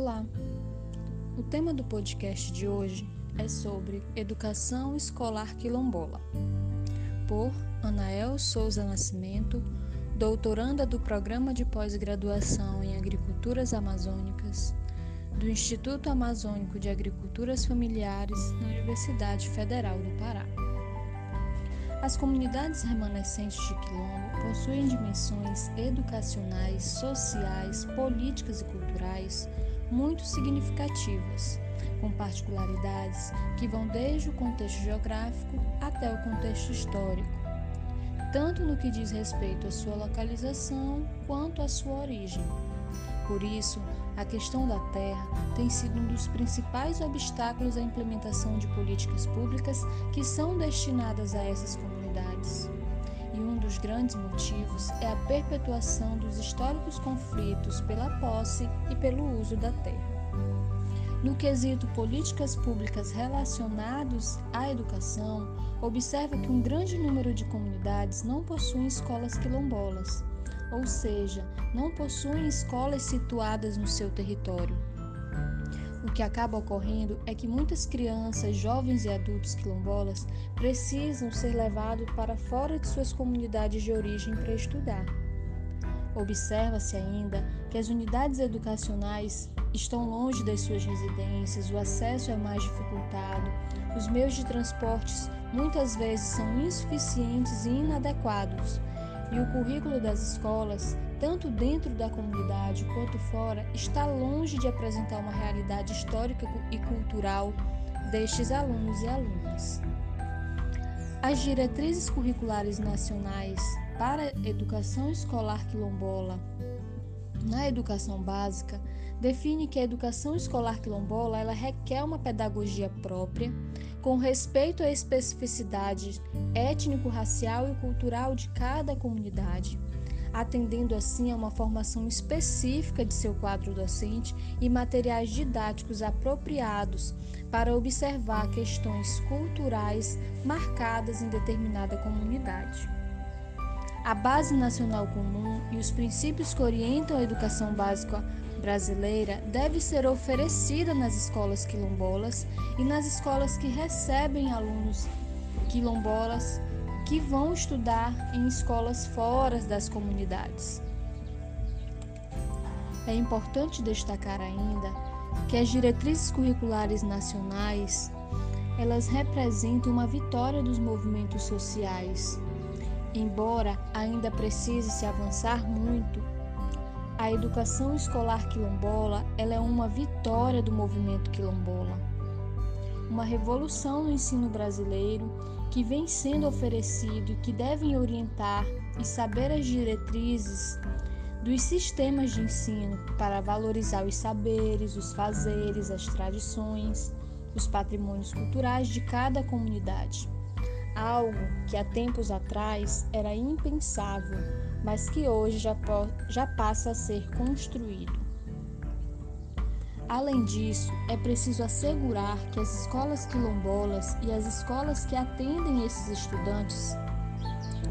Olá! O tema do podcast de hoje é sobre Educação Escolar Quilombola, por Anael Souza Nascimento, doutoranda do Programa de Pós-Graduação em Agriculturas Amazônicas do Instituto Amazônico de Agriculturas Familiares na Universidade Federal do Pará. As comunidades remanescentes de Quilombo possuem dimensões educacionais, sociais, políticas e culturais muito significativas, com particularidades que vão desde o contexto geográfico até o contexto histórico, tanto no que diz respeito à sua localização quanto à sua origem. Por isso, a questão da terra tem sido um dos principais obstáculos à implementação de políticas públicas que são destinadas a essas comunidades. E um dos grandes motivos é a perpetuação dos históricos conflitos pela posse e pelo uso da terra. No quesito políticas públicas relacionados à educação, observa que um grande número de comunidades não possuem escolas quilombolas ou seja, não possuem escolas situadas no seu território. Que acaba ocorrendo é que muitas crianças, jovens e adultos quilombolas precisam ser levados para fora de suas comunidades de origem para estudar. Observa-se ainda que as unidades educacionais estão longe das suas residências, o acesso é mais dificultado, os meios de transportes muitas vezes são insuficientes e inadequados, e o currículo das escolas, tanto dentro da comunidade quanto fora, está longe de apresentar uma realidade histórica e cultural destes alunos e alunas. As diretrizes curriculares nacionais para a educação escolar quilombola na educação básica define que a educação escolar quilombola ela requer uma pedagogia própria, com respeito à especificidade étnico-racial e cultural de cada comunidade, atendendo assim a uma formação específica de seu quadro docente e materiais didáticos apropriados para observar questões culturais marcadas em determinada comunidade. A Base Nacional Comum e os princípios que orientam a educação básica brasileira deve ser oferecida nas escolas quilombolas e nas escolas que recebem alunos quilombolas que vão estudar em escolas fora das comunidades. É importante destacar ainda que as diretrizes curriculares nacionais elas representam uma vitória dos movimentos sociais. Embora ainda precise se avançar muito, a educação escolar quilombola ela é uma vitória do movimento quilombola. Uma revolução no ensino brasileiro que vem sendo oferecido e que devem orientar e saber as diretrizes dos sistemas de ensino para valorizar os saberes, os fazeres, as tradições, os patrimônios culturais de cada comunidade. Algo que há tempos atrás era impensável mas que hoje já, já passa a ser construído. Além disso, é preciso assegurar que as escolas quilombolas e as escolas que atendem esses estudantes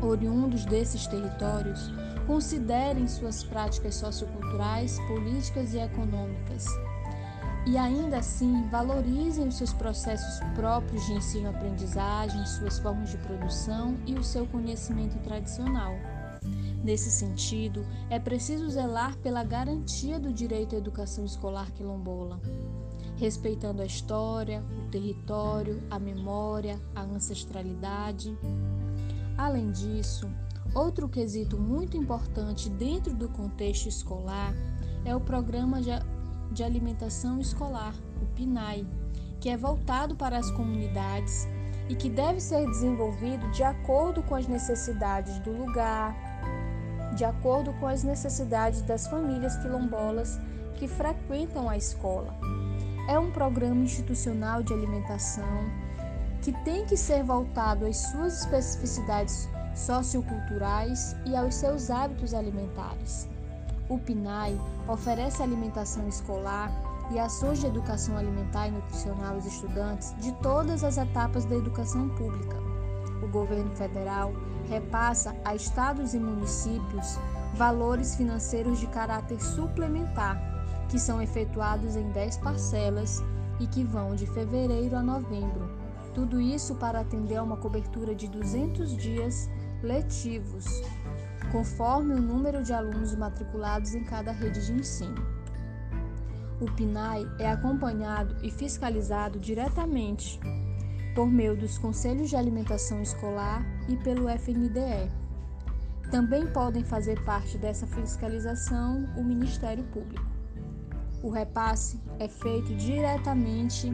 oriundos desses territórios considerem suas práticas socioculturais, políticas e econômicas e ainda assim valorizem os seus processos próprios de ensino-aprendizagem, suas formas de produção e o seu conhecimento tradicional. Nesse sentido, é preciso zelar pela garantia do direito à educação escolar quilombola, respeitando a história, o território, a memória, a ancestralidade. Além disso, outro quesito muito importante dentro do contexto escolar é o Programa de Alimentação Escolar, o PNAE, que é voltado para as comunidades e que deve ser desenvolvido de acordo com as necessidades do lugar, de acordo com as necessidades das famílias quilombolas que frequentam a escola. É um programa institucional de alimentação que tem que ser voltado às suas especificidades socioculturais e aos seus hábitos alimentares. O PNAE oferece alimentação escolar e ações de educação alimentar e nutricional aos estudantes de todas as etapas da educação pública. O governo federal repassa a estados e municípios valores financeiros de caráter suplementar que são efetuados em 10 parcelas e que vão de fevereiro a novembro. Tudo isso para atender a uma cobertura de 200 dias letivos, conforme o número de alunos matriculados em cada rede de ensino. O PNAE é acompanhado e fiscalizado diretamente por meio dos Conselhos de Alimentação Escolar e pelo FNDE. Também podem fazer parte dessa fiscalização o Ministério Público. O repasse é feito diretamente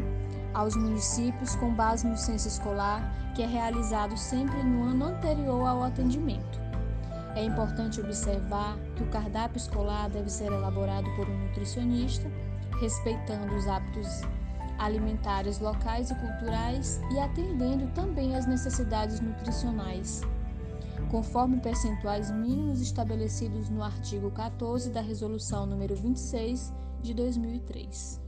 aos municípios com base no censo escolar, que é realizado sempre no ano anterior ao atendimento. É importante observar que o cardápio escolar deve ser elaborado por um nutricionista, respeitando os hábitos alimentares locais e culturais e atendendo também às necessidades nutricionais, conforme percentuais mínimos estabelecidos no artigo 14 da Resolução número 26 de 2003.